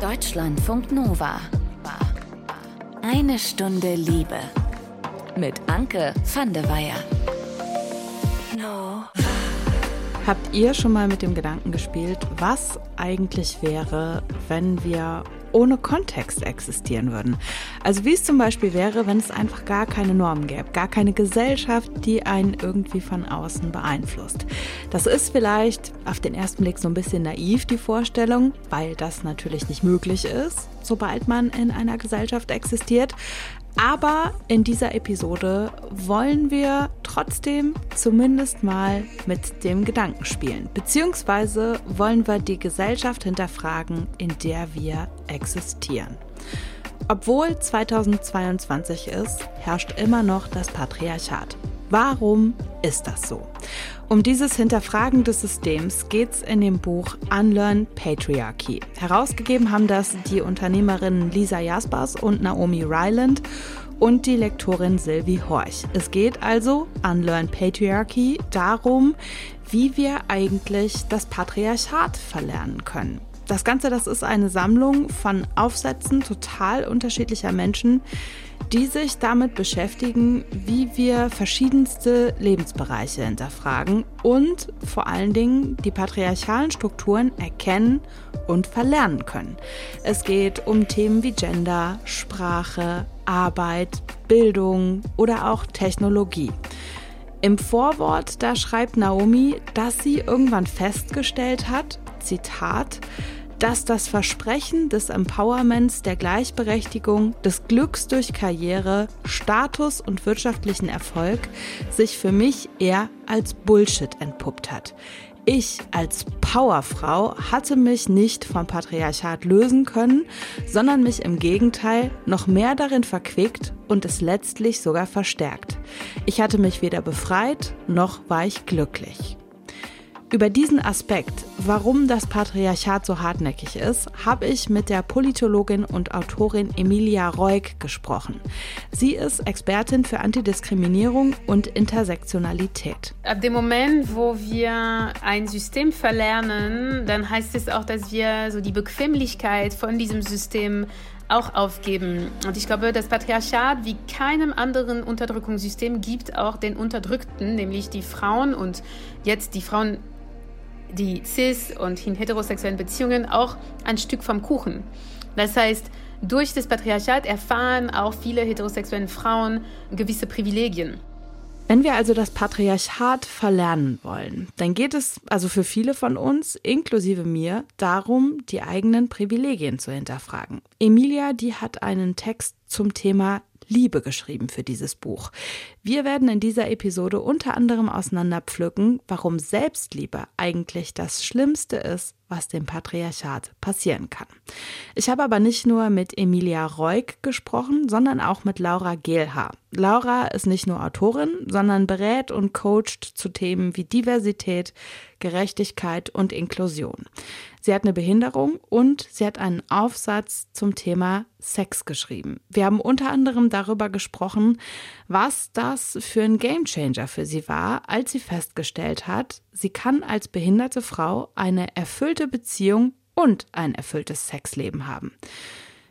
Deutschlandfunk Nova. Eine Stunde Liebe. Mit Anke van de Weyer. No. Habt ihr schon mal mit dem Gedanken gespielt, was eigentlich wäre, wenn wir ohne Kontext existieren würden. Also wie es zum Beispiel wäre, wenn es einfach gar keine Normen gäbe, gar keine Gesellschaft, die einen irgendwie von außen beeinflusst. Das ist vielleicht auf den ersten Blick so ein bisschen naiv, die Vorstellung, weil das natürlich nicht möglich ist, sobald man in einer Gesellschaft existiert. Aber in dieser Episode wollen wir trotzdem zumindest mal mit dem Gedanken spielen. Beziehungsweise wollen wir die Gesellschaft hinterfragen, in der wir existieren. Obwohl 2022 ist, herrscht immer noch das Patriarchat. Warum ist das so? Um dieses Hinterfragen des Systems geht es in dem Buch Unlearn Patriarchy. Herausgegeben haben das die Unternehmerinnen Lisa Jaspers und Naomi Ryland und die Lektorin Sylvie Horch. Es geht also Unlearn Patriarchy darum, wie wir eigentlich das Patriarchat verlernen können. Das Ganze, das ist eine Sammlung von Aufsätzen total unterschiedlicher Menschen, die sich damit beschäftigen, wie wir verschiedenste Lebensbereiche hinterfragen und vor allen Dingen die patriarchalen Strukturen erkennen und verlernen können. Es geht um Themen wie Gender, Sprache, Arbeit, Bildung oder auch Technologie. Im Vorwort, da schreibt Naomi, dass sie irgendwann festgestellt hat, Zitat, dass das Versprechen des Empowerments, der Gleichberechtigung, des Glücks durch Karriere, Status und wirtschaftlichen Erfolg sich für mich eher als Bullshit entpuppt hat. Ich als Powerfrau hatte mich nicht vom Patriarchat lösen können, sondern mich im Gegenteil noch mehr darin verquickt und es letztlich sogar verstärkt. Ich hatte mich weder befreit, noch war ich glücklich. Über diesen Aspekt, warum das Patriarchat so hartnäckig ist, habe ich mit der Politologin und Autorin Emilia Reuk gesprochen. Sie ist Expertin für Antidiskriminierung und Intersektionalität. Ab dem Moment, wo wir ein System verlernen, dann heißt es auch, dass wir so die Bequemlichkeit von diesem System auch aufgeben. Und ich glaube, das Patriarchat wie keinem anderen Unterdrückungssystem gibt auch den Unterdrückten, nämlich die Frauen und jetzt die Frauen die cis- und heterosexuellen Beziehungen auch ein Stück vom Kuchen. Das heißt, durch das Patriarchat erfahren auch viele heterosexuellen Frauen gewisse Privilegien. Wenn wir also das Patriarchat verlernen wollen, dann geht es also für viele von uns, inklusive mir, darum, die eigenen Privilegien zu hinterfragen. Emilia, die hat einen Text zum Thema Liebe geschrieben für dieses Buch. Wir werden in dieser Episode unter anderem auseinanderpflücken, warum Selbstliebe eigentlich das Schlimmste ist, was dem Patriarchat passieren kann. Ich habe aber nicht nur mit Emilia Reuk gesprochen, sondern auch mit Laura Gehlhaar. Laura ist nicht nur Autorin, sondern berät und coacht zu Themen wie Diversität, Gerechtigkeit und Inklusion. Sie hat eine Behinderung und sie hat einen Aufsatz zum Thema Sex geschrieben. Wir haben unter anderem darüber gesprochen, was das für ein Gamechanger für sie war, als sie festgestellt hat, sie kann als behinderte Frau eine erfüllte Beziehung und ein erfülltes Sexleben haben.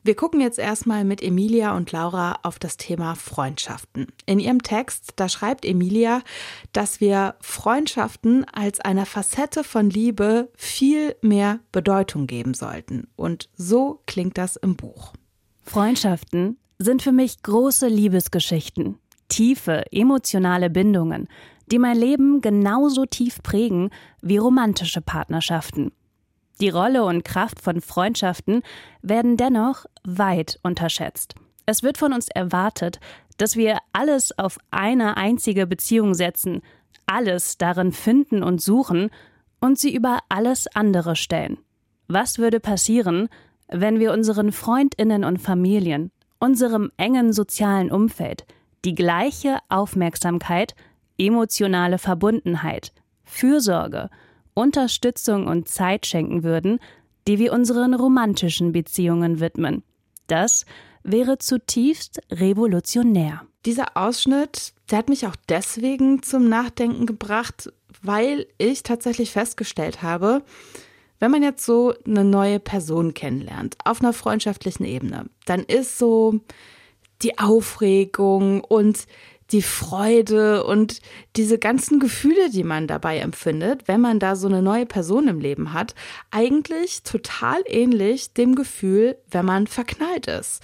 Wir gucken jetzt erstmal mit Emilia und Laura auf das Thema Freundschaften. In ihrem Text, da schreibt Emilia, dass wir Freundschaften als einer Facette von Liebe viel mehr Bedeutung geben sollten. Und so klingt das im Buch. Freundschaften sind für mich große Liebesgeschichten, tiefe emotionale Bindungen, die mein Leben genauso tief prägen wie romantische Partnerschaften. Die Rolle und Kraft von Freundschaften werden dennoch weit unterschätzt. Es wird von uns erwartet, dass wir alles auf eine einzige Beziehung setzen, alles darin finden und suchen und sie über alles andere stellen. Was würde passieren, wenn wir unseren Freundinnen und Familien, unserem engen sozialen Umfeld die gleiche Aufmerksamkeit, emotionale Verbundenheit, Fürsorge Unterstützung und Zeit schenken würden, die wir unseren romantischen Beziehungen widmen. Das wäre zutiefst revolutionär. Dieser Ausschnitt, der hat mich auch deswegen zum Nachdenken gebracht, weil ich tatsächlich festgestellt habe, Wenn man jetzt so eine neue Person kennenlernt, auf einer freundschaftlichen Ebene, dann ist so die Aufregung und die Freude und diese ganzen Gefühle, die man dabei empfindet, wenn man da so eine neue Person im Leben hat, eigentlich total ähnlich dem Gefühl, wenn man verknallt ist.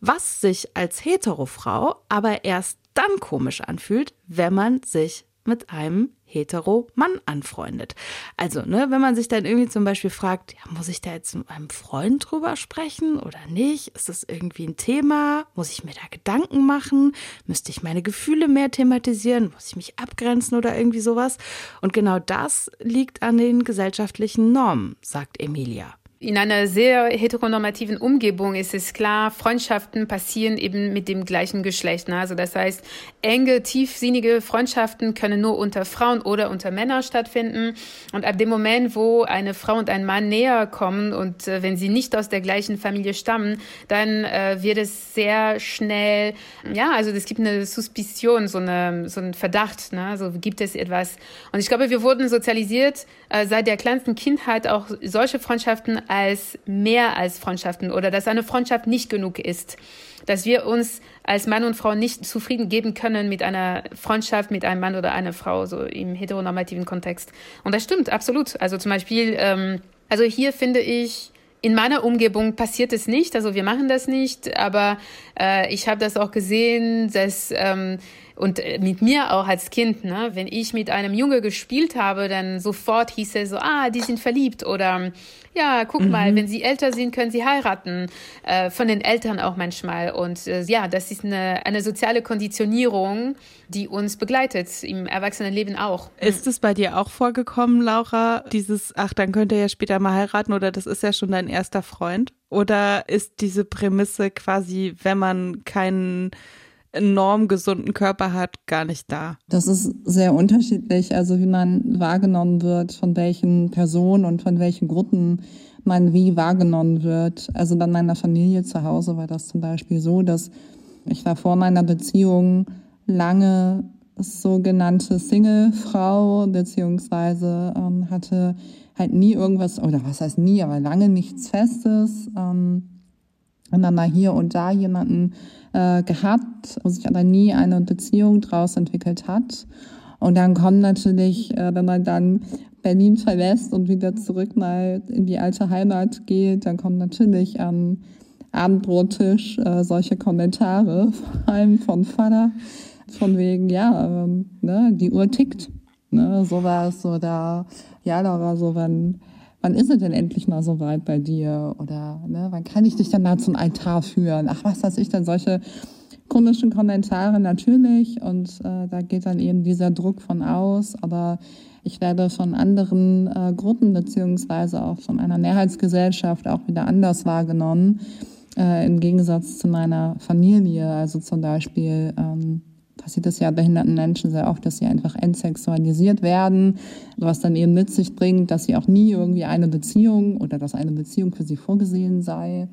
Was sich als Heterofrau aber erst dann komisch anfühlt, wenn man sich mit einem hetero-Mann anfreundet. Also, ne, wenn man sich dann irgendwie zum Beispiel fragt, ja, muss ich da jetzt mit meinem Freund drüber sprechen oder nicht? Ist das irgendwie ein Thema? Muss ich mir da Gedanken machen? Müsste ich meine Gefühle mehr thematisieren? Muss ich mich abgrenzen oder irgendwie sowas? Und genau das liegt an den gesellschaftlichen Normen, sagt Emilia. In einer sehr heteronormativen Umgebung ist es klar, Freundschaften passieren eben mit dem gleichen Geschlecht. Ne? Also das heißt, enge, tiefsinnige Freundschaften können nur unter Frauen oder unter Männern stattfinden. Und ab dem Moment, wo eine Frau und ein Mann näher kommen und äh, wenn sie nicht aus der gleichen Familie stammen, dann äh, wird es sehr schnell, ja, also es gibt eine Suspicion, so, eine, so ein Verdacht, ne? so gibt es etwas. Und ich glaube, wir wurden sozialisiert äh, seit der kleinsten Kindheit auch solche Freundschaften als mehr als Freundschaften oder dass eine Freundschaft nicht genug ist. Dass wir uns als Mann und Frau nicht zufrieden geben können mit einer Freundschaft mit einem Mann oder einer Frau, so im heteronormativen Kontext. Und das stimmt, absolut. Also zum Beispiel, ähm, also hier finde ich, in meiner Umgebung passiert es nicht, also wir machen das nicht, aber äh, ich habe das auch gesehen, dass ähm, und äh, mit mir auch als Kind, ne, wenn ich mit einem Junge gespielt habe, dann sofort hieß er so, ah, die sind verliebt oder ja, guck mhm. mal, wenn sie älter sind, können sie heiraten. Äh, von den Eltern auch manchmal. Und äh, ja, das ist eine, eine soziale Konditionierung, die uns begleitet, im Erwachsenenleben auch. Ist es bei dir auch vorgekommen, Laura, dieses, ach, dann könnt ihr ja später mal heiraten oder das ist ja schon dein erster Freund? Oder ist diese Prämisse quasi, wenn man keinen enorm gesunden Körper hat, gar nicht da. Das ist sehr unterschiedlich, also wie man wahrgenommen wird, von welchen Personen und von welchen Gruppen man wie wahrgenommen wird. Also bei meiner Familie zu Hause war das zum Beispiel so, dass ich da vor meiner Beziehung lange sogenannte Single-Frau, beziehungsweise ähm, hatte halt nie irgendwas, oder was heißt nie, aber lange nichts Festes. Ähm, und dann mal hier und da jemanden äh, gehabt, wo sich aber nie eine Beziehung draus entwickelt hat. Und dann kommt natürlich, äh, wenn man dann Berlin verlässt und wieder zurück mal in die alte Heimat geht, dann kommen natürlich am Abendbrottisch äh, solche Kommentare, vor allem von Vater, von wegen, ja, ähm, ne, die Uhr tickt. Ne, sowas oder ja, Laura, so wenn wann ist es denn endlich mal so weit bei dir? Oder ne, wann kann ich dich dann mal zum Altar führen? Ach, was weiß ich denn, solche komischen Kommentare natürlich. Und äh, da geht dann eben dieser Druck von aus. Aber ich werde von anderen äh, Gruppen beziehungsweise auch von einer Mehrheitsgesellschaft auch wieder anders wahrgenommen. Äh, Im Gegensatz zu meiner Familie. Also zum Beispiel ähm, passiert es ja behinderten Menschen sehr oft, dass sie einfach entsexualisiert werden, was dann eben mit sich bringt, dass sie auch nie irgendwie eine Beziehung oder dass eine Beziehung für sie vorgesehen sei.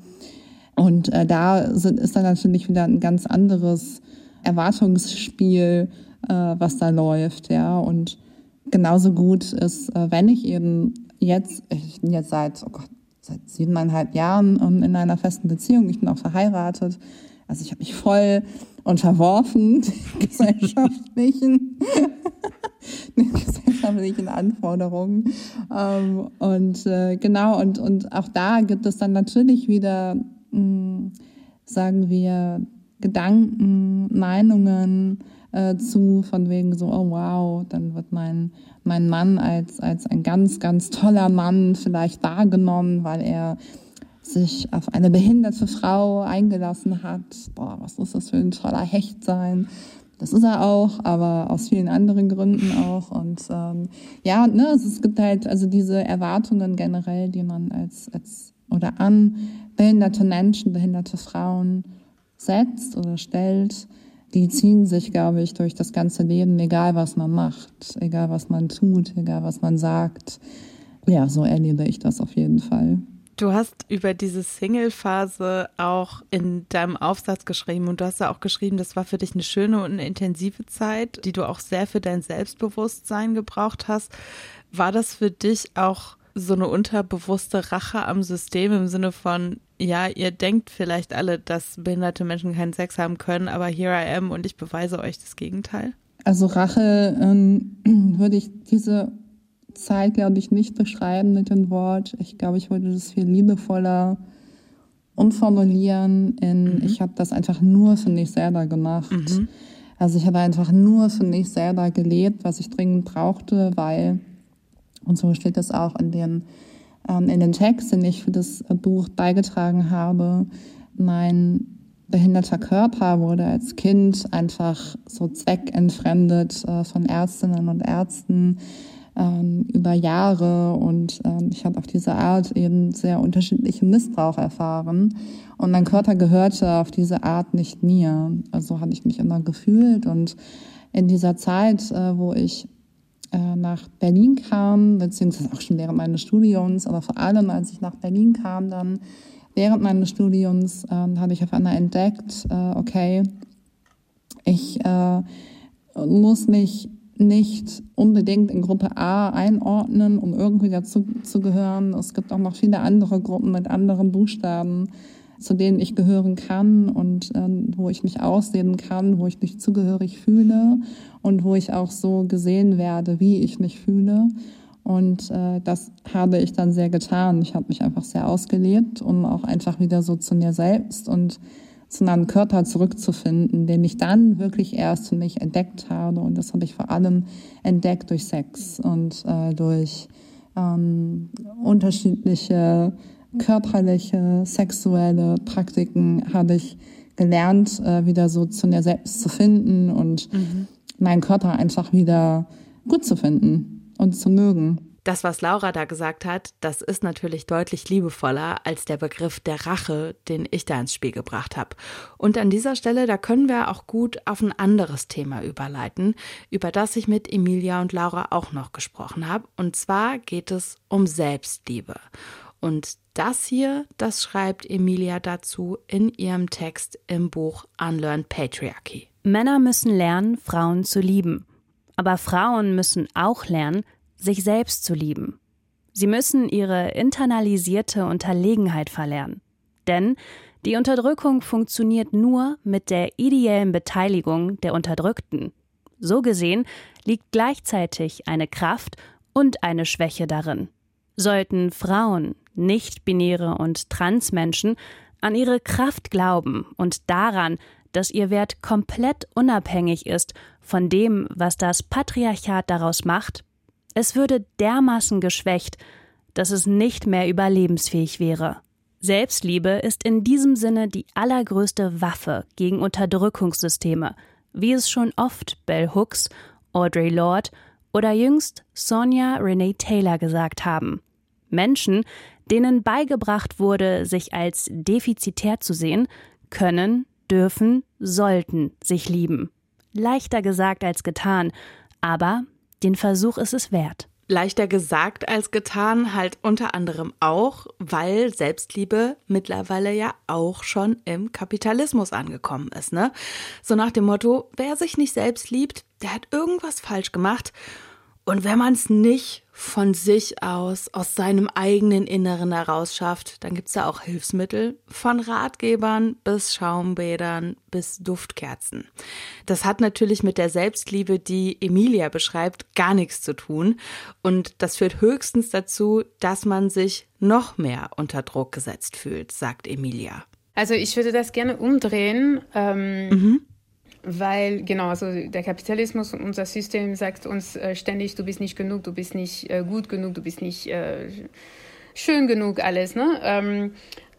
Und äh, da sind, ist dann natürlich wieder ein ganz anderes Erwartungsspiel, äh, was da läuft, ja. Und genauso gut ist, äh, wenn ich eben jetzt, ich bin jetzt seit, oh Gott, seit siebeneinhalb Jahren in einer festen Beziehung, ich bin auch verheiratet, also ich habe mich voll unterworfen den gesellschaftlichen, den gesellschaftlichen Anforderungen. Ähm, und äh, genau, und, und auch da gibt es dann natürlich wieder, mh, hm, sagen wir, Gedanken, Meinungen äh, zu, von wegen so, oh wow, dann wird mein, mein Mann als, als ein ganz, ganz toller Mann vielleicht wahrgenommen, weil er sich auf eine behinderte Frau eingelassen hat. Boah, was ist das für ein toller Hecht sein? Das ist er auch, aber aus vielen anderen Gründen auch. Und ähm, ja, ne, es gibt halt also diese Erwartungen generell, die man als, als oder an behinderte Menschen, behinderte Frauen setzt oder stellt, die ziehen sich, glaube ich, durch das ganze Leben, egal was man macht, egal was man tut, egal was man sagt. Ja, so erlebe ich das auf jeden Fall. Du hast über diese Single-Phase auch in deinem Aufsatz geschrieben und du hast ja auch geschrieben, das war für dich eine schöne und eine intensive Zeit, die du auch sehr für dein Selbstbewusstsein gebraucht hast. War das für dich auch so eine unterbewusste Rache am System im Sinne von, ja, ihr denkt vielleicht alle, dass behinderte Menschen keinen Sex haben können, aber here I am und ich beweise euch das Gegenteil? Also Rache ähm, würde ich diese Zeit, glaube ich, nicht beschreiben mit dem Wort. Ich glaube, ich würde das viel liebevoller umformulieren in, mhm. ich habe das einfach nur für mich selber gemacht. Mhm. Also ich habe einfach nur für mich selber gelebt, was ich dringend brauchte, weil, und so steht das auch in den, ähm, in den Text, den ich für das Buch beigetragen habe, mein behinderter Körper wurde als Kind einfach so zweckentfremdet äh, von Ärztinnen und Ärzten ähm, über Jahre und ähm, ich habe auf diese Art eben sehr unterschiedlichen Missbrauch erfahren. Und mein Körper gehörte auf diese Art nicht mir. Also hatte ich mich immer gefühlt. Und in dieser Zeit, äh, wo ich äh, nach Berlin kam, beziehungsweise auch schon während meines Studiums, aber vor allem als ich nach Berlin kam, dann während meines Studiums, äh, habe ich auf einmal entdeckt, äh, okay, ich äh, muss mich nicht unbedingt in Gruppe A einordnen, um irgendwie dazu zu gehören. Es gibt auch noch viele andere Gruppen mit anderen Buchstaben, zu denen ich gehören kann und äh, wo ich mich aussehen kann, wo ich mich zugehörig fühle und wo ich auch so gesehen werde, wie ich mich fühle. Und äh, das habe ich dann sehr getan. Ich habe mich einfach sehr ausgelebt, um auch einfach wieder so zu mir selbst und zu meinem Körper zurückzufinden, den ich dann wirklich erst für mich entdeckt habe. Und das habe ich vor allem entdeckt durch Sex und äh, durch ähm, unterschiedliche körperliche, sexuelle Praktiken habe ich gelernt, äh, wieder so zu mir selbst zu finden und mhm. meinen Körper einfach wieder gut zu finden und zu mögen. Das, was Laura da gesagt hat, das ist natürlich deutlich liebevoller als der Begriff der Rache, den ich da ins Spiel gebracht habe. Und an dieser Stelle, da können wir auch gut auf ein anderes Thema überleiten, über das ich mit Emilia und Laura auch noch gesprochen habe. Und zwar geht es um Selbstliebe. Und das hier, das schreibt Emilia dazu in ihrem Text im Buch Unlearned Patriarchy. Männer müssen lernen, Frauen zu lieben. Aber Frauen müssen auch lernen, sich selbst zu lieben. Sie müssen ihre internalisierte Unterlegenheit verlernen. Denn die Unterdrückung funktioniert nur mit der ideellen Beteiligung der Unterdrückten. So gesehen liegt gleichzeitig eine Kraft und eine Schwäche darin. Sollten Frauen, nicht-binäre und Transmenschen an ihre Kraft glauben und daran, dass ihr Wert komplett unabhängig ist von dem, was das Patriarchat daraus macht, es würde dermaßen geschwächt, dass es nicht mehr überlebensfähig wäre. Selbstliebe ist in diesem Sinne die allergrößte Waffe gegen Unterdrückungssysteme, wie es schon oft Bell Hooks, Audre Lorde oder jüngst Sonja Renee Taylor gesagt haben. Menschen, denen beigebracht wurde, sich als defizitär zu sehen, können, dürfen, sollten sich lieben. Leichter gesagt als getan, aber den Versuch ist es wert. Leichter gesagt als getan, halt unter anderem auch, weil Selbstliebe mittlerweile ja auch schon im Kapitalismus angekommen ist, ne? So nach dem Motto, wer sich nicht selbst liebt, der hat irgendwas falsch gemacht und wenn man es nicht von sich aus, aus seinem eigenen Inneren heraus schafft, dann gibt es da auch Hilfsmittel, von Ratgebern bis Schaumbädern bis Duftkerzen. Das hat natürlich mit der Selbstliebe, die Emilia beschreibt, gar nichts zu tun. Und das führt höchstens dazu, dass man sich noch mehr unter Druck gesetzt fühlt, sagt Emilia. Also ich würde das gerne umdrehen. Ähm mhm weil genau, also der Kapitalismus und unser System sagt uns äh, ständig, du bist nicht genug, du bist nicht äh, gut genug, du bist nicht äh, schön genug, alles. Ne? Ähm,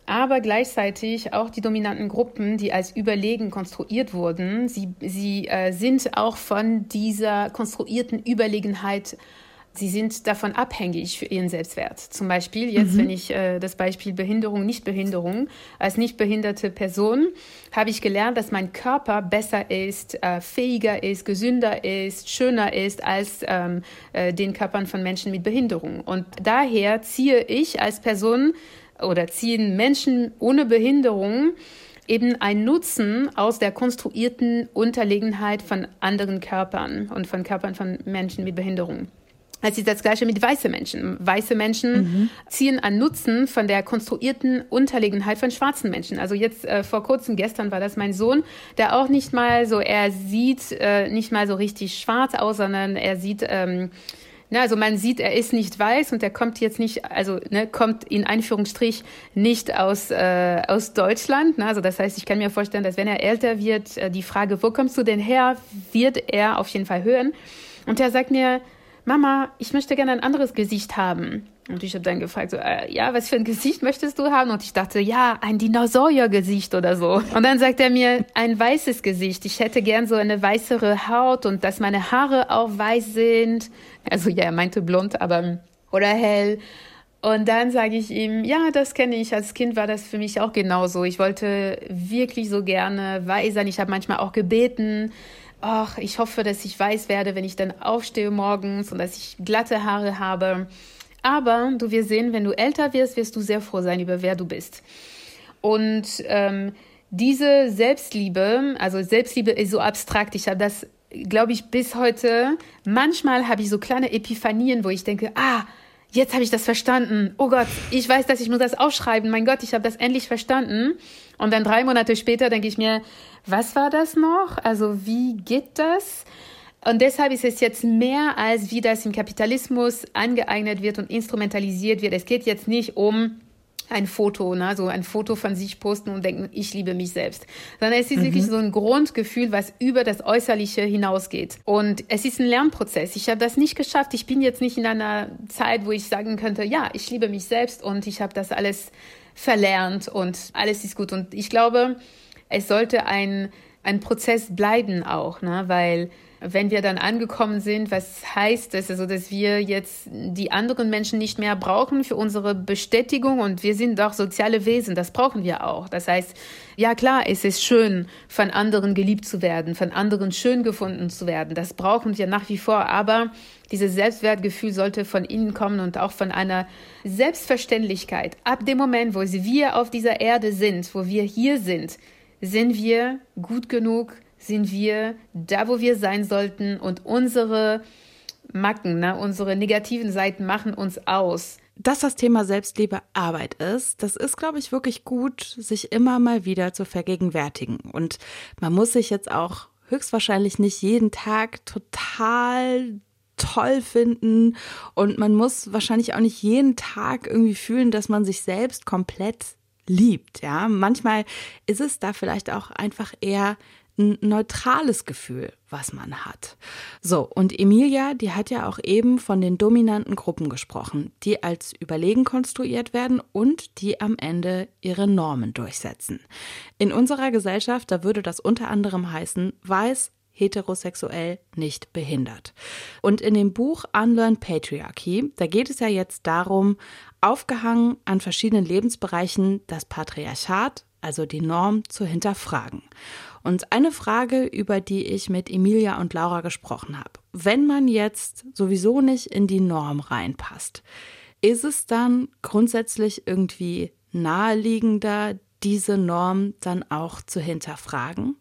aber gleichzeitig auch die dominanten Gruppen, die als überlegen konstruiert wurden, sie, sie sind auch von dieser konstruierten Überlegenheit sie sind davon abhängig für ihren Selbstwert. Zum Beispiel jetzt, mhm. wenn ich äh, das Beispiel Behinderung, Nichtbehinderung, als nicht behinderte Person habe ich gelernt, dass mein Körper besser ist, äh, fähiger ist, gesünder ist, schöner ist als ähm, äh, den Körpern von Menschen mit Behinderung. Und daher ziehe ich als Person oder ziehen Menschen ohne Behinderung eben ein Nutzen aus der konstruierten Unterlegenheit von anderen Körpern und von Körpern von Menschen mit Behinderung. Es ist das Gleiche mit weißen Menschen. Weiße Menschen mhm. ziehen an Nutzen von der konstruierten Unterlegenheit von schwarzen Menschen. Also jetzt äh, vor kurzem, gestern war das mein Sohn, der auch nicht mal so, er sieht äh, nicht mal so richtig schwarz aus, sondern er sieht, ähm, na, also man sieht, er ist nicht weiß und er kommt jetzt nicht, also ne, kommt in Einführungsstrich nicht aus, äh, aus Deutschland. Ne? Also das heißt, ich kann mir vorstellen, dass wenn er älter wird, äh, die Frage, wo kommst du denn her, wird er auf jeden Fall hören. Und er sagt mir, Mama, ich möchte gerne ein anderes Gesicht haben. Und ich habe dann gefragt, so, äh, ja, was für ein Gesicht möchtest du haben? Und ich dachte, ja, ein Dinosauriergesicht oder so. Und dann sagt er mir, ein weißes Gesicht. Ich hätte gern so eine weißere Haut und dass meine Haare auch weiß sind. Also ja, er meinte blond, aber oder hell. Und dann sage ich ihm, ja, das kenne ich. Als Kind war das für mich auch genauso. Ich wollte wirklich so gerne weiß sein. Ich habe manchmal auch gebeten, ach, ich hoffe, dass ich weiß werde, wenn ich dann aufstehe morgens und dass ich glatte Haare habe. Aber du wirst sehen, wenn du älter wirst, wirst du sehr froh sein über wer du bist. Und ähm, diese Selbstliebe, also Selbstliebe ist so abstrakt. Ich habe das, glaube ich, bis heute. Manchmal habe ich so kleine Epiphanien, wo ich denke, ah, jetzt habe ich das verstanden. Oh Gott, ich weiß, dass ich muss das aufschreiben. Mein Gott, ich habe das endlich verstanden. Und dann drei Monate später denke ich mir, was war das noch? Also wie geht das? Und deshalb ist es jetzt mehr als wie das im Kapitalismus angeeignet wird und instrumentalisiert wird. Es geht jetzt nicht um ein Foto, ne? so ein Foto von sich posten und denken, ich liebe mich selbst. Sondern es ist mhm. wirklich so ein Grundgefühl, was über das Äußerliche hinausgeht. Und es ist ein Lernprozess. Ich habe das nicht geschafft. Ich bin jetzt nicht in einer Zeit, wo ich sagen könnte, ja, ich liebe mich selbst und ich habe das alles verlernt und alles ist gut. Und ich glaube, es sollte ein, ein Prozess bleiben auch, ne? weil wenn wir dann angekommen sind, was heißt das? Also, dass wir jetzt die anderen Menschen nicht mehr brauchen für unsere Bestätigung und wir sind doch soziale Wesen, das brauchen wir auch. Das heißt, ja klar, es ist schön, von anderen geliebt zu werden, von anderen schön gefunden zu werden. Das brauchen wir nach wie vor, aber dieses Selbstwertgefühl sollte von innen kommen und auch von einer Selbstverständlichkeit. Ab dem Moment, wo wir auf dieser Erde sind, wo wir hier sind, sind wir gut genug, sind wir da, wo wir sein sollten und unsere Macken, ne, unsere negativen Seiten machen uns aus. Dass das Thema Selbstliebe Arbeit ist, das ist, glaube ich, wirklich gut, sich immer mal wieder zu vergegenwärtigen. Und man muss sich jetzt auch höchstwahrscheinlich nicht jeden Tag total toll finden und man muss wahrscheinlich auch nicht jeden Tag irgendwie fühlen, dass man sich selbst komplett liebt. Ja, manchmal ist es da vielleicht auch einfach eher ein neutrales Gefühl, was man hat. So, und Emilia, die hat ja auch eben von den dominanten Gruppen gesprochen, die als überlegen konstruiert werden und die am Ende ihre Normen durchsetzen. In unserer Gesellschaft, da würde das unter anderem heißen, weiß, heterosexuell, nicht behindert. Und in dem Buch Unlearn Patriarchy, da geht es ja jetzt darum, aufgehangen an verschiedenen Lebensbereichen das Patriarchat, also die Norm, zu hinterfragen. Und eine Frage, über die ich mit Emilia und Laura gesprochen habe. Wenn man jetzt sowieso nicht in die Norm reinpasst, ist es dann grundsätzlich irgendwie naheliegender, diese Norm dann auch zu hinterfragen?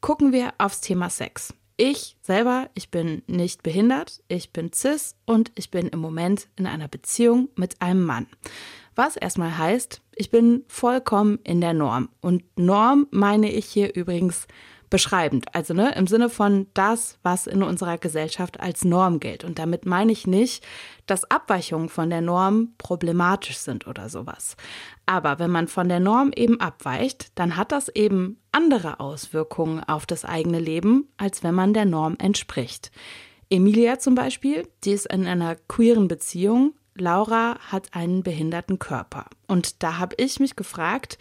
Gucken wir aufs Thema Sex. Ich selber, ich bin nicht behindert, ich bin cis und ich bin im Moment in einer Beziehung mit einem Mann. Was erstmal heißt, ich bin vollkommen in der Norm. Und Norm meine ich hier übrigens beschreibend. Also ne, im Sinne von das, was in unserer Gesellschaft als Norm gilt. Und damit meine ich nicht, dass Abweichungen von der Norm problematisch sind oder sowas. Aber wenn man von der Norm eben abweicht, dann hat das eben andere Auswirkungen auf das eigene Leben, als wenn man der Norm entspricht. Emilia zum Beispiel, die ist in einer queeren Beziehung, Laura hat einen behinderten Körper. Und da habe ich mich gefragt,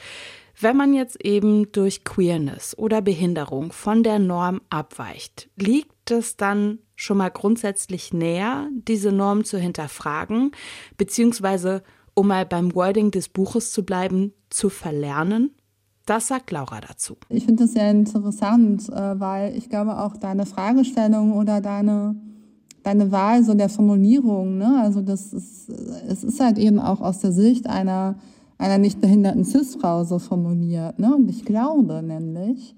wenn man jetzt eben durch Queerness oder Behinderung von der Norm abweicht, liegt es dann schon mal grundsätzlich näher, diese Norm zu hinterfragen, beziehungsweise, um mal beim Wording des Buches zu bleiben, zu verlernen? Das sagt Laura dazu. Ich finde das sehr interessant, äh, weil ich glaube auch deine Fragestellung oder deine deine Wahl so der Formulierung, ne? Also das ist, es ist halt eben auch aus der Sicht einer, einer nicht behinderten Cis-Frau so formuliert, ne? Und ich glaube nämlich,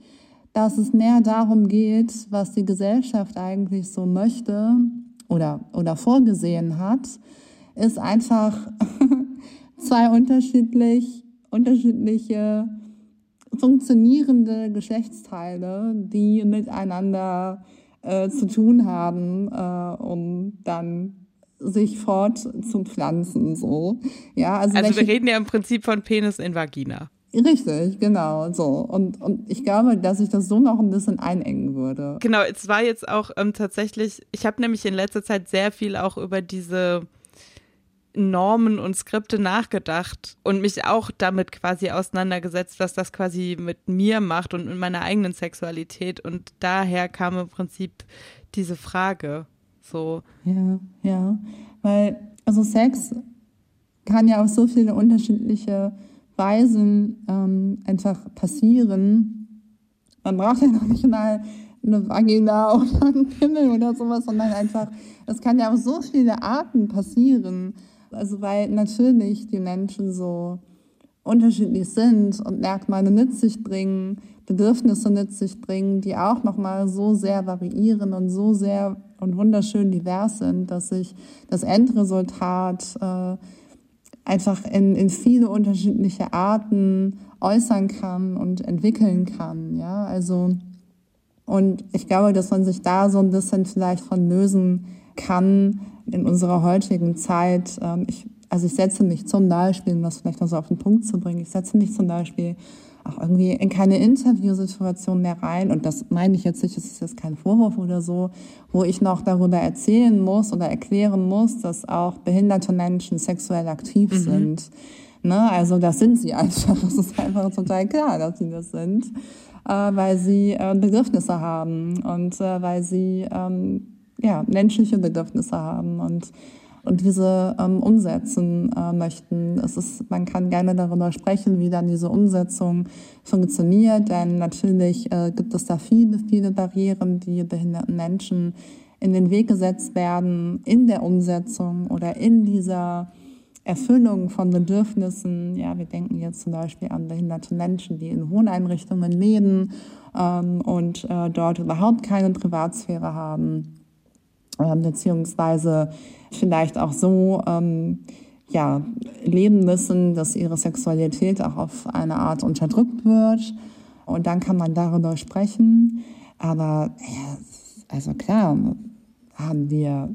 dass es mehr darum geht, was die Gesellschaft eigentlich so möchte, oder, oder vorgesehen hat, ist einfach zwei unterschiedlich, unterschiedliche funktionierende Geschlechtsteile, die miteinander äh, zu tun haben, äh, um dann sich fort zu pflanzen, so. Ja, also, also wir reden ja im Prinzip von Penis in Vagina. Richtig, genau, so. Und, und ich glaube, dass ich das so noch ein bisschen einengen würde. Genau, es war jetzt auch ähm, tatsächlich, ich habe nämlich in letzter Zeit sehr viel auch über diese Normen und Skripte nachgedacht und mich auch damit quasi auseinandergesetzt, was das quasi mit mir macht und mit meiner eigenen Sexualität. Und daher kam im Prinzip diese Frage. So. Ja, ja. Weil, also Sex kann ja auf so viele unterschiedliche Weisen ähm, einfach passieren. Man braucht ja noch nicht mal eine Vagina oder einen Pimmel oder sowas, sondern einfach, es kann ja auf so viele Arten passieren. Also weil natürlich die Menschen so unterschiedlich sind und Merkmale mit sich bringen, Bedürfnisse mit sich bringen, die auch nochmal so sehr variieren und so sehr und wunderschön divers sind, dass sich das Endresultat äh, einfach in, in viele unterschiedliche Arten äußern kann und entwickeln kann. Ja, also, und ich glaube, dass man sich da so ein bisschen vielleicht von lösen kann in unserer heutigen Zeit. Ähm, ich, also ich setze mich zum Beispiel, um das vielleicht noch so auf den Punkt zu bringen, ich setze mich zum Beispiel auch irgendwie in keine Interviewsituation mehr rein. Und das meine ich jetzt nicht, das ist jetzt kein Vorwurf oder so, wo ich noch darüber erzählen muss oder erklären muss, dass auch behinderte Menschen sexuell aktiv mhm. sind. Ne? Also das sind sie einfach. Es ist einfach total klar, dass sie das sind, äh, weil sie äh, Bedürfnisse haben und äh, weil sie ähm, ja, menschliche Bedürfnisse haben. Und und diese ähm, umsetzen äh, möchten. Es ist, man kann gerne darüber sprechen, wie dann diese Umsetzung funktioniert, denn natürlich äh, gibt es da viele, viele Barrieren, die behinderten Menschen in den Weg gesetzt werden in der Umsetzung oder in dieser Erfüllung von Bedürfnissen. Ja, wir denken jetzt zum Beispiel an behinderte Menschen, die in Wohneinrichtungen leben ähm, und äh, dort überhaupt keine Privatsphäre haben ähm, beziehungsweise vielleicht auch so ähm, ja, leben müssen, dass ihre Sexualität auch auf eine Art unterdrückt wird. Und dann kann man darüber sprechen. Aber ja, also klar, haben wir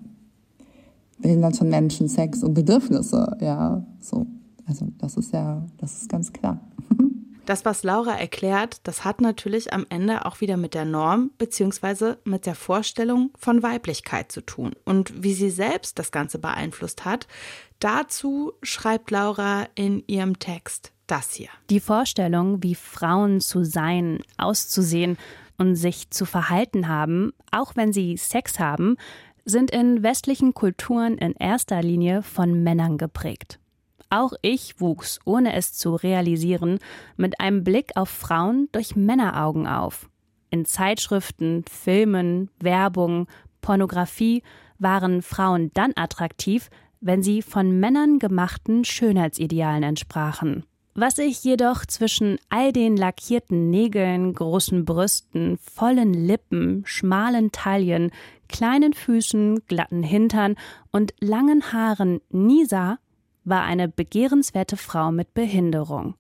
behinderte Menschen Sex und Bedürfnisse, ja, so. Also das ist ja, das ist ganz klar. Das, was Laura erklärt, das hat natürlich am Ende auch wieder mit der Norm bzw. mit der Vorstellung von Weiblichkeit zu tun. Und wie sie selbst das Ganze beeinflusst hat, dazu schreibt Laura in ihrem Text das hier. Die Vorstellung, wie Frauen zu sein, auszusehen und sich zu verhalten haben, auch wenn sie Sex haben, sind in westlichen Kulturen in erster Linie von Männern geprägt. Auch ich wuchs, ohne es zu realisieren, mit einem Blick auf Frauen durch Männeraugen auf. In Zeitschriften, Filmen, Werbung, Pornografie waren Frauen dann attraktiv, wenn sie von Männern gemachten Schönheitsidealen entsprachen. Was ich jedoch zwischen all den lackierten Nägeln, großen Brüsten, vollen Lippen, schmalen Taillen, kleinen Füßen, glatten Hintern und langen Haaren nie sah, war eine begehrenswerte Frau mit Behinderung.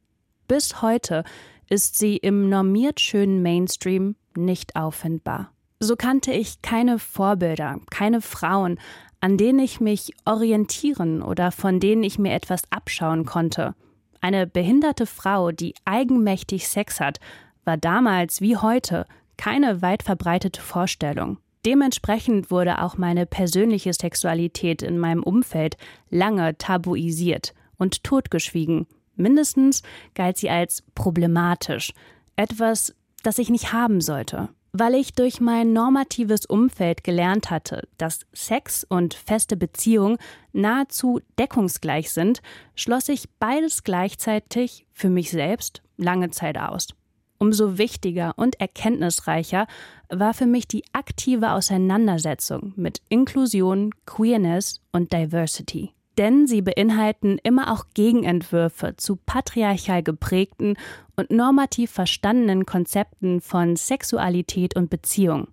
Bis heute ist sie im normiert schönen Mainstream nicht auffindbar. So kannte ich keine Vorbilder, keine Frauen, an denen ich mich orientieren oder von denen ich mir etwas abschauen konnte. Eine behinderte Frau, die eigenmächtig Sex hat, war damals wie heute keine weit verbreitete Vorstellung. Dementsprechend wurde auch meine persönliche Sexualität in meinem Umfeld lange tabuisiert und totgeschwiegen. Mindestens galt sie als problematisch, etwas, das ich nicht haben sollte. Weil ich durch mein normatives Umfeld gelernt hatte, dass Sex und feste Beziehung nahezu deckungsgleich sind, schloss ich beides gleichzeitig für mich selbst lange Zeit aus. Umso wichtiger und erkenntnisreicher war für mich die aktive Auseinandersetzung mit Inklusion, Queerness und Diversity. Denn sie beinhalten immer auch Gegenentwürfe zu patriarchal geprägten und normativ verstandenen Konzepten von Sexualität und Beziehung.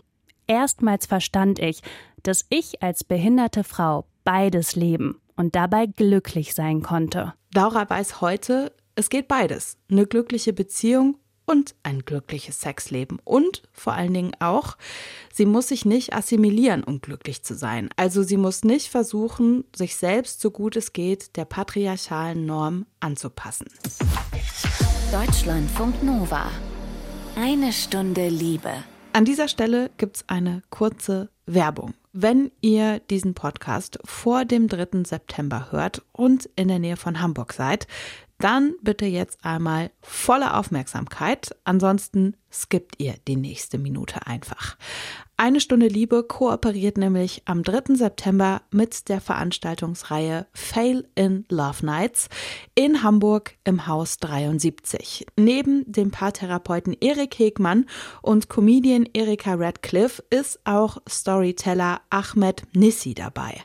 Erstmals verstand ich, dass ich als behinderte Frau beides leben und dabei glücklich sein konnte. Laura weiß heute, es geht beides. Eine glückliche Beziehung und ein glückliches Sexleben. Und vor allen Dingen auch, sie muss sich nicht assimilieren, um glücklich zu sein. Also sie muss nicht versuchen, sich selbst so gut es geht der patriarchalen Norm anzupassen. Deutschlandfunk Nova. Eine Stunde Liebe. An dieser Stelle gibt es eine kurze Werbung. Wenn ihr diesen Podcast vor dem 3. September hört und in der Nähe von Hamburg seid, dann bitte jetzt einmal volle Aufmerksamkeit. Ansonsten skippt ihr die nächste Minute einfach. Eine Stunde Liebe kooperiert nämlich am 3. September mit der Veranstaltungsreihe Fail in Love Nights in Hamburg im Haus 73. Neben dem Paartherapeuten Erik Hegmann und Comedian Erika Radcliffe ist auch Storyteller Ahmed Nissi dabei.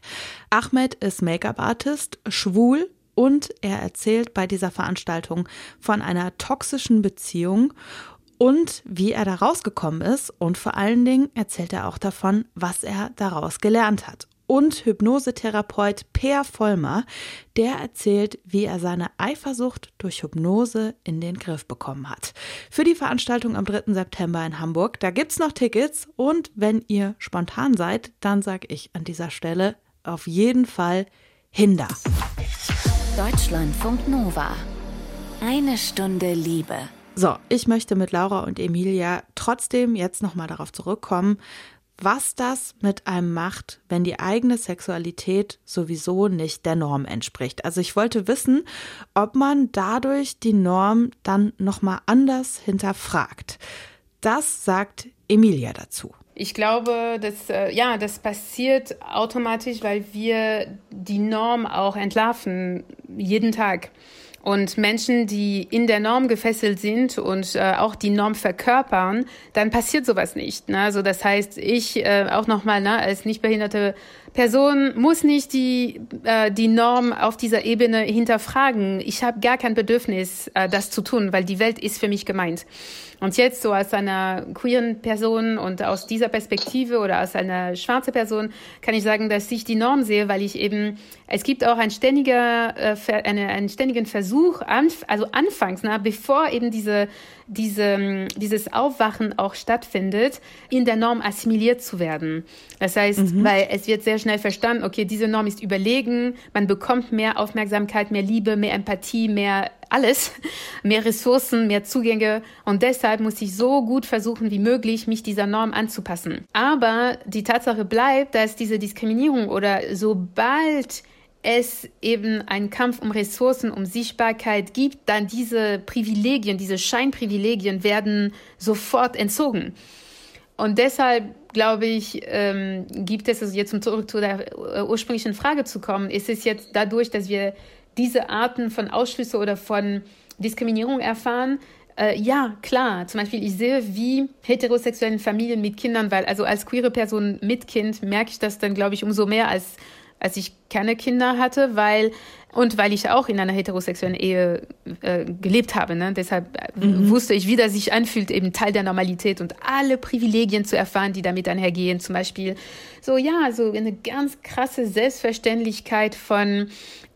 Ahmed ist Make-up-Artist, schwul und er erzählt bei dieser Veranstaltung von einer toxischen Beziehung und wie er da rausgekommen ist und vor allen Dingen erzählt er auch davon, was er daraus gelernt hat. Und Hypnosetherapeut Per Vollmer, der erzählt, wie er seine Eifersucht durch Hypnose in den Griff bekommen hat. Für die Veranstaltung am 3. September in Hamburg, da gibt's noch Tickets und wenn ihr spontan seid, dann sage ich an dieser Stelle auf jeden Fall Hinder. Deutschlandfunk Nova. Eine Stunde Liebe. So, ich möchte mit Laura und Emilia trotzdem jetzt nochmal darauf zurückkommen, was das mit einem macht, wenn die eigene Sexualität sowieso nicht der Norm entspricht. Also ich wollte wissen, ob man dadurch die Norm dann nochmal anders hinterfragt. Das sagt Emilia dazu. Ich glaube, dass, äh, ja, das passiert automatisch, weil wir die Norm auch entlarven, jeden Tag. Und Menschen, die in der Norm gefesselt sind und äh, auch die Norm verkörpern, dann passiert sowas nicht. Ne? Also das heißt, ich äh, auch nochmal ne, als nicht behinderte Person muss nicht die, äh, die Norm auf dieser Ebene hinterfragen. Ich habe gar kein Bedürfnis, äh, das zu tun, weil die Welt ist für mich gemeint. Und jetzt so als einer queeren Person und aus dieser Perspektive oder als einer schwarze Person kann ich sagen, dass ich die Norm sehe, weil ich eben, es gibt auch ein ständiger, äh, eine, einen ständigen Versuch, also anfangs, na, bevor eben diese, diese, dieses Aufwachen auch stattfindet, in der Norm assimiliert zu werden. Das heißt, mhm. weil es wird sehr schnell verstanden, okay, diese Norm ist überlegen, man bekommt mehr Aufmerksamkeit, mehr Liebe, mehr Empathie, mehr alles, mehr Ressourcen, mehr Zugänge und deshalb muss ich so gut versuchen wie möglich, mich dieser Norm anzupassen. Aber die Tatsache bleibt, dass diese Diskriminierung oder sobald es eben einen Kampf um Ressourcen, um Sichtbarkeit gibt, dann diese Privilegien, diese Scheinprivilegien werden sofort entzogen. Und deshalb glaube ich, ähm, gibt es, also jetzt um zurück zu der äh, ursprünglichen Frage zu kommen, ist es jetzt dadurch, dass wir diese Arten von Ausschlüsse oder von Diskriminierung erfahren, äh, ja, klar. Zum Beispiel, ich sehe, wie heterosexuellen Familien mit Kindern, weil also als queere Person mit Kind merke ich das dann, glaube ich, umso mehr, als, als ich keine Kinder hatte, weil und weil ich auch in einer heterosexuellen Ehe äh, gelebt habe. Ne? Deshalb äh, mhm. wusste ich, wie das sich anfühlt, eben Teil der Normalität und alle Privilegien zu erfahren, die damit einhergehen. Zum Beispiel so, ja, so eine ganz krasse Selbstverständlichkeit von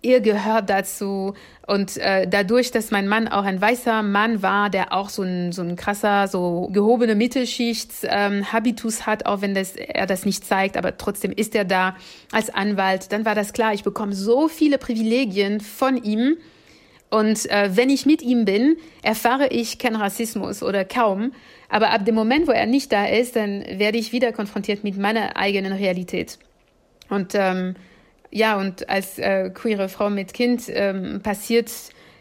ihr gehört dazu. Und äh, dadurch, dass mein Mann auch ein weißer Mann war, der auch so ein, so ein krasser, so gehobene Mittelschichts-Habitus ähm, hat, auch wenn das, er das nicht zeigt, aber trotzdem ist er da als Anwalt, dann war das klar, ich bekomme so viele Privilegien von ihm. Und äh, wenn ich mit ihm bin, erfahre ich keinen Rassismus oder kaum. Aber ab dem Moment, wo er nicht da ist, dann werde ich wieder konfrontiert mit meiner eigenen Realität. Und ähm, ja, und als äh, queere Frau mit Kind ähm, passiert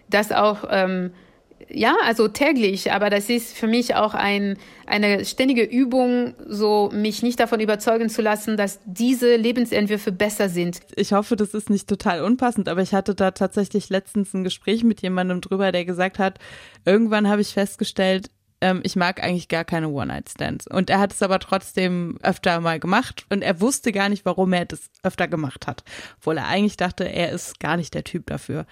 das auch, ähm, ja, also täglich, aber das ist für mich auch ein, eine ständige Übung, so mich nicht davon überzeugen zu lassen, dass diese Lebensentwürfe besser sind. Ich hoffe, das ist nicht total unpassend, aber ich hatte da tatsächlich letztens ein Gespräch mit jemandem drüber, der gesagt hat, irgendwann habe ich festgestellt, ähm, ich mag eigentlich gar keine One-Night-Stands. Und er hat es aber trotzdem öfter mal gemacht und er wusste gar nicht, warum er das öfter gemacht hat. Obwohl er eigentlich dachte, er ist gar nicht der Typ dafür.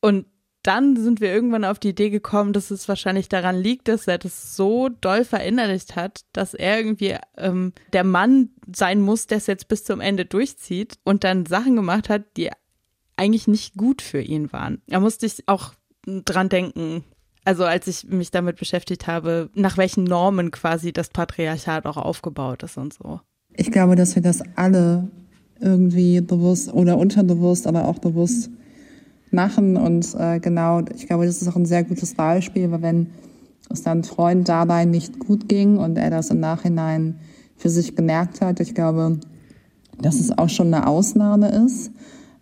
Und dann sind wir irgendwann auf die Idee gekommen, dass es wahrscheinlich daran liegt, dass er das so doll verinnerlicht hat, dass er irgendwie ähm, der Mann sein muss, der es jetzt bis zum Ende durchzieht und dann Sachen gemacht hat, die eigentlich nicht gut für ihn waren. Da musste ich auch dran denken, also als ich mich damit beschäftigt habe, nach welchen Normen quasi das Patriarchat auch aufgebaut ist und so. Ich glaube, dass wir das alle irgendwie bewusst oder unterbewusst, aber auch bewusst machen. Und äh, genau, ich glaube, das ist auch ein sehr gutes Beispiel, weil wenn es dann Freund dabei nicht gut ging und er das im Nachhinein für sich gemerkt hat, ich glaube, dass es auch schon eine Ausnahme ist.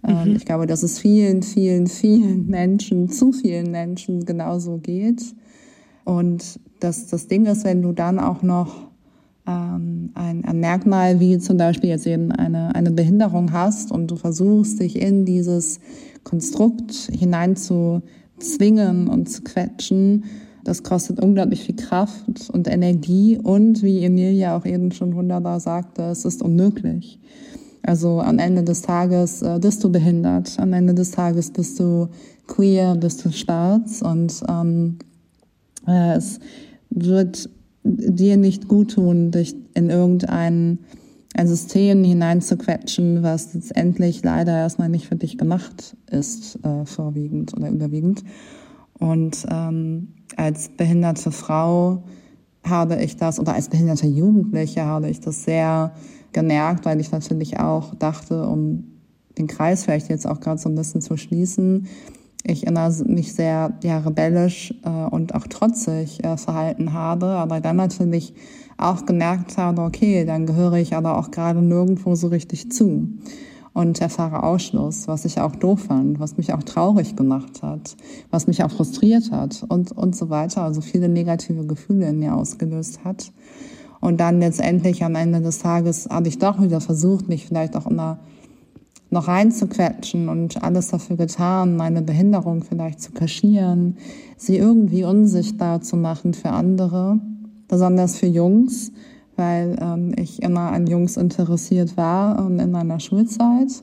Ähm, mhm. Ich glaube, dass es vielen, vielen, vielen Menschen, zu vielen Menschen genauso geht. Und das, das Ding ist, wenn du dann auch noch ähm, ein, ein Merkmal wie zum Beispiel jetzt eben eine, eine Behinderung hast und du versuchst, dich in dieses Konstrukt hinein zu zwingen und zu quetschen, das kostet unglaublich viel Kraft und Energie und wie Emilia auch eben schon wunderbar sagte, es ist unmöglich. Also am Ende des Tages äh, bist du behindert, am Ende des Tages bist du queer, bist du schwarz und ähm, äh, es wird dir nicht gut tun, dich in irgendein ein System hineinzuquetschen, was letztendlich leider erstmal nicht für dich gemacht ist, äh, vorwiegend oder überwiegend. Und ähm, als behinderte Frau habe ich das, oder als behinderte Jugendliche habe ich das sehr gemerkt, weil ich natürlich auch dachte, um den Kreis vielleicht jetzt auch gerade so ein bisschen zu schließen, ich mich sehr ja, rebellisch äh, und auch trotzig äh, verhalten habe, aber dann natürlich auch gemerkt habe, okay, dann gehöre ich aber auch gerade nirgendwo so richtig zu und erfahre Ausschluss, was ich auch doof fand, was mich auch traurig gemacht hat, was mich auch frustriert hat und, und so weiter, also viele negative Gefühle in mir ausgelöst hat. Und dann letztendlich am Ende des Tages habe ich doch wieder versucht, mich vielleicht auch immer noch reinzuquetschen und alles dafür getan, meine Behinderung vielleicht zu kaschieren, sie irgendwie unsichtbar zu machen für andere, besonders für Jungs, weil ähm, ich immer an Jungs interessiert war ähm, in meiner Schulzeit.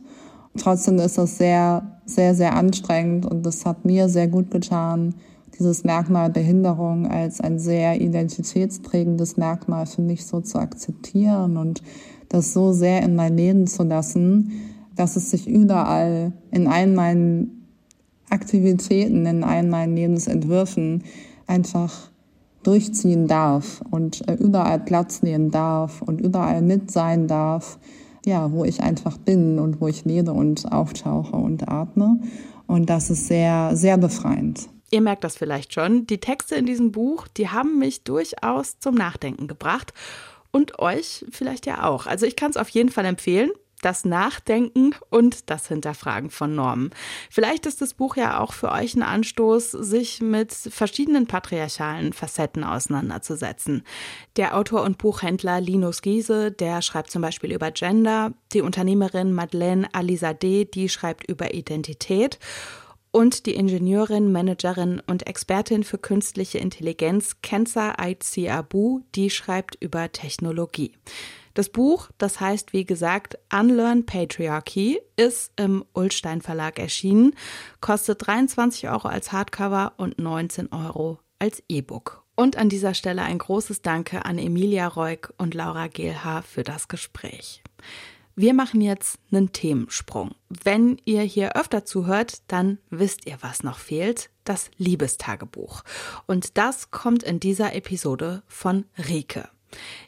Trotzdem ist das sehr, sehr, sehr anstrengend und das hat mir sehr gut getan, dieses Merkmal Behinderung als ein sehr identitätsprägendes Merkmal für mich so zu akzeptieren und das so sehr in mein Leben zu lassen, dass es sich überall in allen meinen Aktivitäten, in allen meinen Lebensentwürfen einfach durchziehen darf und äh, überall Platz nehmen darf und überall mit sein darf, ja, wo ich einfach bin und wo ich lebe und auftauche und atme. Und das ist sehr, sehr befreiend. Ihr merkt das vielleicht schon. Die Texte in diesem Buch, die haben mich durchaus zum Nachdenken gebracht. Und euch vielleicht ja auch. Also ich kann es auf jeden Fall empfehlen das Nachdenken und das Hinterfragen von Normen. Vielleicht ist das Buch ja auch für euch ein Anstoß, sich mit verschiedenen patriarchalen Facetten auseinanderzusetzen. Der Autor und Buchhändler Linus Giese, der schreibt zum Beispiel über Gender, die Unternehmerin Madeleine Alizadeh, die schreibt über Identität und die Ingenieurin, Managerin und Expertin für künstliche Intelligenz Kenza Aitzi Abu, die schreibt über Technologie. Das Buch, das heißt wie gesagt Unlearn Patriarchy, ist im Ullstein Verlag erschienen, kostet 23 Euro als Hardcover und 19 Euro als E-Book. Und an dieser Stelle ein großes Danke an Emilia Reuk und Laura Gehlhaar für das Gespräch. Wir machen jetzt einen Themensprung. Wenn ihr hier öfter zuhört, dann wisst ihr, was noch fehlt. Das Liebestagebuch. Und das kommt in dieser Episode von Rike.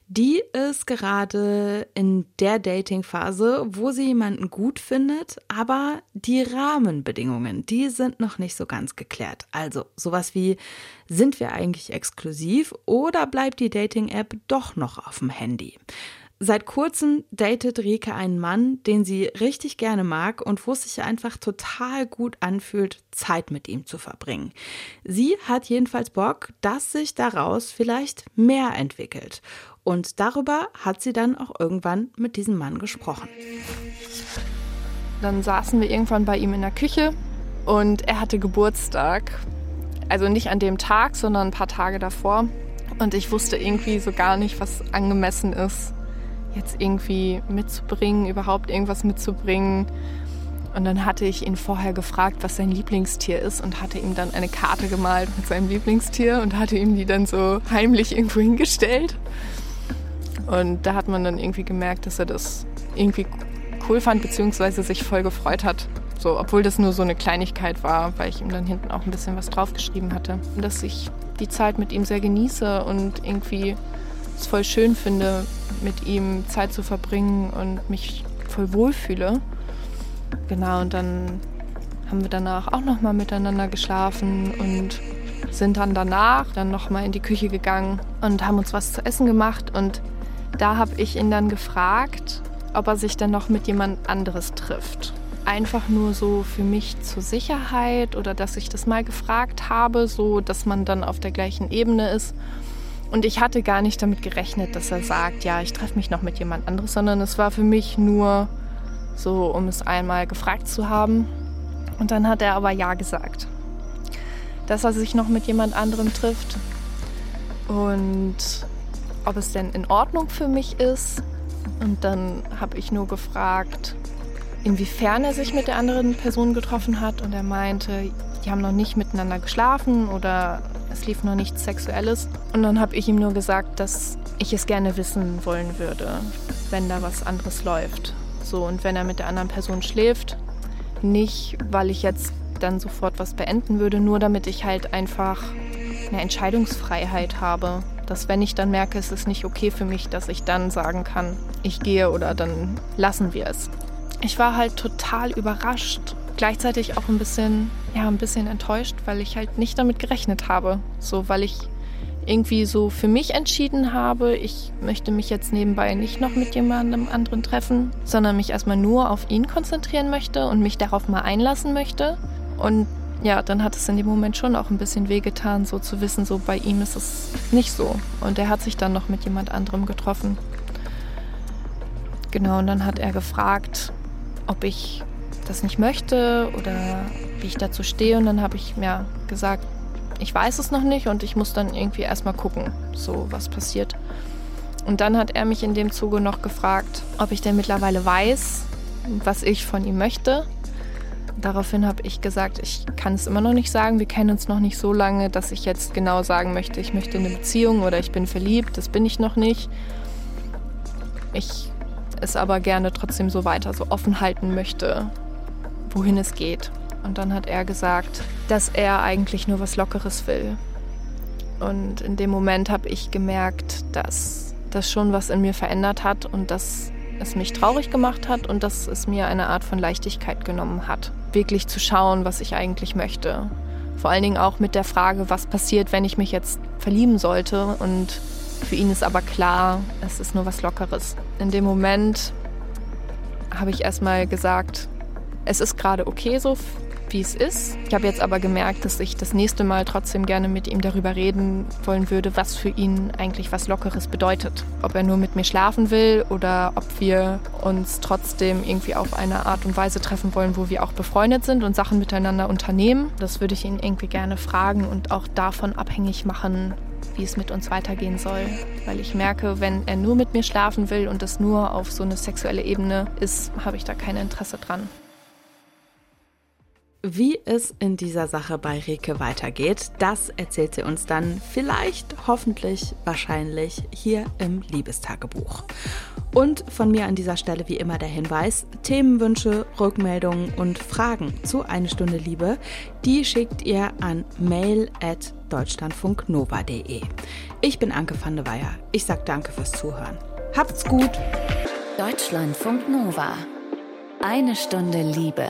Die ist gerade in der Dating-Phase, wo sie jemanden gut findet, aber die Rahmenbedingungen, die sind noch nicht so ganz geklärt. Also sowas wie, sind wir eigentlich exklusiv oder bleibt die Dating-App doch noch auf dem Handy? Seit kurzem datet Rike einen Mann, den sie richtig gerne mag und wo es sich einfach total gut anfühlt, Zeit mit ihm zu verbringen. Sie hat jedenfalls Bock, dass sich daraus vielleicht mehr entwickelt. Und darüber hat sie dann auch irgendwann mit diesem Mann gesprochen. Dann saßen wir irgendwann bei ihm in der Küche und er hatte Geburtstag. Also nicht an dem Tag, sondern ein paar Tage davor. Und ich wusste irgendwie so gar nicht, was angemessen ist jetzt irgendwie mitzubringen, überhaupt irgendwas mitzubringen. Und dann hatte ich ihn vorher gefragt, was sein Lieblingstier ist und hatte ihm dann eine Karte gemalt mit seinem Lieblingstier und hatte ihm die dann so heimlich irgendwo hingestellt. Und da hat man dann irgendwie gemerkt, dass er das irgendwie cool fand, beziehungsweise sich voll gefreut hat. So, obwohl das nur so eine Kleinigkeit war, weil ich ihm dann hinten auch ein bisschen was draufgeschrieben hatte. Dass ich die Zeit mit ihm sehr genieße und irgendwie es voll schön finde, mit ihm Zeit zu verbringen und mich voll wohlfühle. Genau, und dann haben wir danach auch nochmal miteinander geschlafen und sind dann danach dann nochmal in die Küche gegangen und haben uns was zu essen gemacht. Und da habe ich ihn dann gefragt, ob er sich dann noch mit jemand anderes trifft. Einfach nur so für mich zur Sicherheit oder dass ich das mal gefragt habe, so dass man dann auf der gleichen Ebene ist. Und ich hatte gar nicht damit gerechnet, dass er sagt, ja, ich treffe mich noch mit jemand anderes, sondern es war für mich nur so, um es einmal gefragt zu haben. Und dann hat er aber ja gesagt, dass er sich noch mit jemand anderem trifft und ob es denn in Ordnung für mich ist. Und dann habe ich nur gefragt, inwiefern er sich mit der anderen Person getroffen hat. Und er meinte, die haben noch nicht miteinander geschlafen oder es lief noch nichts Sexuelles. Und dann habe ich ihm nur gesagt, dass ich es gerne wissen wollen würde, wenn da was anderes läuft. So, und wenn er mit der anderen Person schläft, nicht, weil ich jetzt dann sofort was beenden würde, nur damit ich halt einfach eine Entscheidungsfreiheit habe. Dass wenn ich dann merke, es ist nicht okay für mich, dass ich dann sagen kann, ich gehe oder dann lassen wir es. Ich war halt total überrascht gleichzeitig auch ein bisschen, ja, ein bisschen enttäuscht, weil ich halt nicht damit gerechnet habe. So, weil ich irgendwie so für mich entschieden habe, ich möchte mich jetzt nebenbei nicht noch mit jemandem anderen treffen, sondern mich erstmal nur auf ihn konzentrieren möchte und mich darauf mal einlassen möchte. Und ja, dann hat es in dem Moment schon auch ein bisschen wehgetan, so zu wissen, so bei ihm ist es nicht so. Und er hat sich dann noch mit jemand anderem getroffen. Genau, und dann hat er gefragt, ob ich das nicht möchte oder wie ich dazu stehe. Und dann habe ich mir gesagt, ich weiß es noch nicht und ich muss dann irgendwie erstmal gucken, so was passiert. Und dann hat er mich in dem Zuge noch gefragt, ob ich denn mittlerweile weiß, was ich von ihm möchte. Daraufhin habe ich gesagt, ich kann es immer noch nicht sagen. Wir kennen uns noch nicht so lange, dass ich jetzt genau sagen möchte, ich möchte eine Beziehung oder ich bin verliebt. Das bin ich noch nicht. Ich es aber gerne trotzdem so weiter so offen halten möchte, wohin es geht. Und dann hat er gesagt, dass er eigentlich nur was Lockeres will. Und in dem Moment habe ich gemerkt, dass das schon was in mir verändert hat und dass es mich traurig gemacht hat und dass es mir eine Art von Leichtigkeit genommen hat, wirklich zu schauen, was ich eigentlich möchte. Vor allen Dingen auch mit der Frage, was passiert, wenn ich mich jetzt verlieben sollte. Und für ihn ist aber klar, es ist nur was Lockeres. In dem Moment habe ich erstmal gesagt, es ist gerade okay so, wie es ist. Ich habe jetzt aber gemerkt, dass ich das nächste Mal trotzdem gerne mit ihm darüber reden wollen würde, was für ihn eigentlich was Lockeres bedeutet. Ob er nur mit mir schlafen will oder ob wir uns trotzdem irgendwie auf eine Art und Weise treffen wollen, wo wir auch befreundet sind und Sachen miteinander unternehmen. Das würde ich ihn irgendwie gerne fragen und auch davon abhängig machen, wie es mit uns weitergehen soll. Weil ich merke, wenn er nur mit mir schlafen will und es nur auf so eine sexuelle Ebene ist, habe ich da kein Interesse dran. Wie es in dieser Sache bei Rike weitergeht, das erzählt sie uns dann vielleicht, hoffentlich, wahrscheinlich hier im Liebestagebuch. Und von mir an dieser Stelle wie immer der Hinweis, Themenwünsche, Rückmeldungen und Fragen zu Eine Stunde Liebe, die schickt ihr an mail at deutschlandfunknova.de. Ich bin Anke van de Weyer. Ich sag danke fürs Zuhören. Habt's gut! Deutschlandfunk Nova. Eine Stunde Liebe.